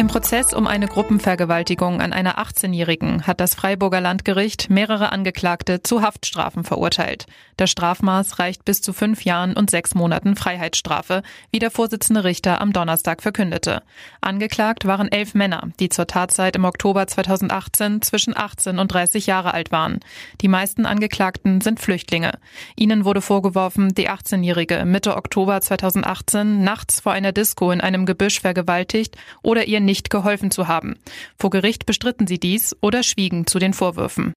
Im Prozess um eine Gruppenvergewaltigung an einer 18-Jährigen hat das Freiburger Landgericht mehrere Angeklagte zu Haftstrafen verurteilt. Das Strafmaß reicht bis zu fünf Jahren und sechs Monaten Freiheitsstrafe, wie der Vorsitzende Richter am Donnerstag verkündete. Angeklagt waren elf Männer, die zur Tatzeit im Oktober 2018 zwischen 18 und 30 Jahre alt waren. Die meisten Angeklagten sind Flüchtlinge. Ihnen wurde vorgeworfen, die 18-Jährige Mitte Oktober 2018 nachts vor einer Disco in einem Gebüsch vergewaltigt oder ihr nicht geholfen zu haben. Vor Gericht bestritten sie dies oder schwiegen zu den Vorwürfen.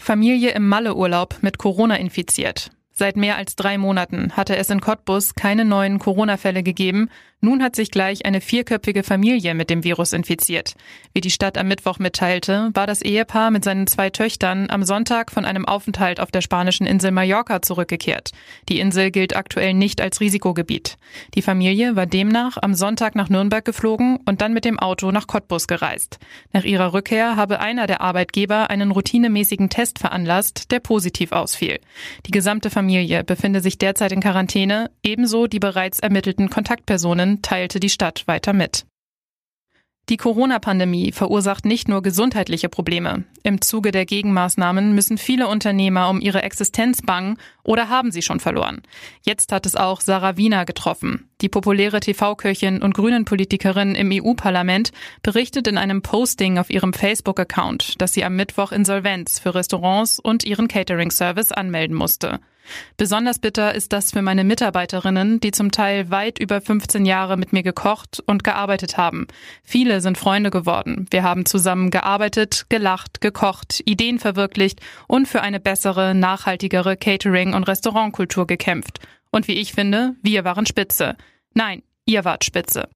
Familie im Malleurlaub mit Corona infiziert. Seit mehr als drei Monaten hatte es in Cottbus keine neuen Corona-Fälle gegeben. Nun hat sich gleich eine vierköpfige Familie mit dem Virus infiziert. Wie die Stadt am Mittwoch mitteilte, war das Ehepaar mit seinen zwei Töchtern am Sonntag von einem Aufenthalt auf der spanischen Insel Mallorca zurückgekehrt. Die Insel gilt aktuell nicht als Risikogebiet. Die Familie war demnach am Sonntag nach Nürnberg geflogen und dann mit dem Auto nach Cottbus gereist. Nach ihrer Rückkehr habe einer der Arbeitgeber einen routinemäßigen Test veranlasst, der positiv ausfiel. Die gesamte Familie befinde sich derzeit in Quarantäne, ebenso die bereits ermittelten Kontaktpersonen, teilte die Stadt weiter mit. Die Corona-Pandemie verursacht nicht nur gesundheitliche Probleme. Im Zuge der Gegenmaßnahmen müssen viele Unternehmer um ihre Existenz bangen oder haben sie schon verloren. Jetzt hat es auch Sarah Wiener getroffen. Die populäre TV-Köchin und Grünen-Politikerin im EU-Parlament berichtet in einem Posting auf ihrem Facebook-Account, dass sie am Mittwoch Insolvenz für Restaurants und ihren Catering-Service anmelden musste. Besonders bitter ist das für meine Mitarbeiterinnen, die zum Teil weit über 15 Jahre mit mir gekocht und gearbeitet haben. Viele sind Freunde geworden. Wir haben zusammen gearbeitet, gelacht, gekocht, Ideen verwirklicht und für eine bessere, nachhaltigere Catering- und Restaurantkultur gekämpft. Und wie ich finde, wir waren Spitze. Nein, ihr wart Spitze.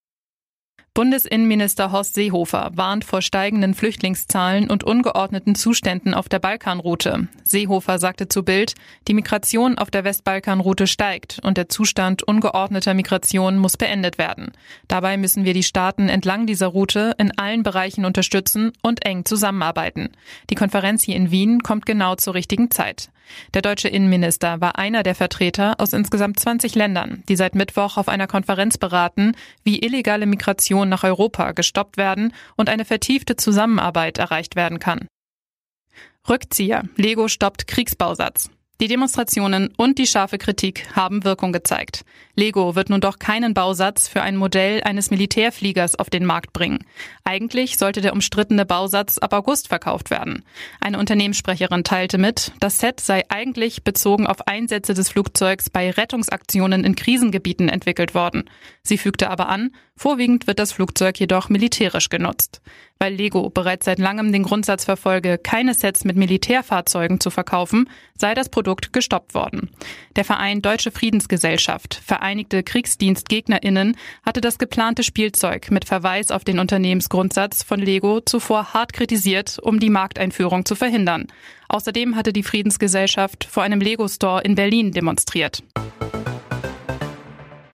Bundesinnenminister Horst Seehofer warnt vor steigenden Flüchtlingszahlen und ungeordneten Zuständen auf der Balkanroute. Seehofer sagte zu Bild, die Migration auf der Westbalkanroute steigt und der Zustand ungeordneter Migration muss beendet werden. Dabei müssen wir die Staaten entlang dieser Route in allen Bereichen unterstützen und eng zusammenarbeiten. Die Konferenz hier in Wien kommt genau zur richtigen Zeit. Der deutsche Innenminister war einer der Vertreter aus insgesamt 20 Ländern, die seit Mittwoch auf einer Konferenz beraten, wie illegale Migration nach Europa gestoppt werden und eine vertiefte Zusammenarbeit erreicht werden kann. Rückzieher. Lego stoppt Kriegsbausatz. Die Demonstrationen und die scharfe Kritik haben Wirkung gezeigt. Lego wird nun doch keinen Bausatz für ein Modell eines Militärfliegers auf den Markt bringen. Eigentlich sollte der umstrittene Bausatz ab August verkauft werden. Eine Unternehmenssprecherin teilte mit, das Set sei eigentlich bezogen auf Einsätze des Flugzeugs bei Rettungsaktionen in Krisengebieten entwickelt worden. Sie fügte aber an, vorwiegend wird das Flugzeug jedoch militärisch genutzt. Weil Lego bereits seit langem den Grundsatz verfolge, keine Sets mit Militärfahrzeugen zu verkaufen, sei das Produkt gestoppt worden. Der Verein Deutsche Friedensgesellschaft, Vereinigte Kriegsdienstgegnerinnen, hatte das geplante Spielzeug mit Verweis auf den Unternehmensgrundsatz von Lego zuvor hart kritisiert, um die Markteinführung zu verhindern. Außerdem hatte die Friedensgesellschaft vor einem Lego-Store in Berlin demonstriert.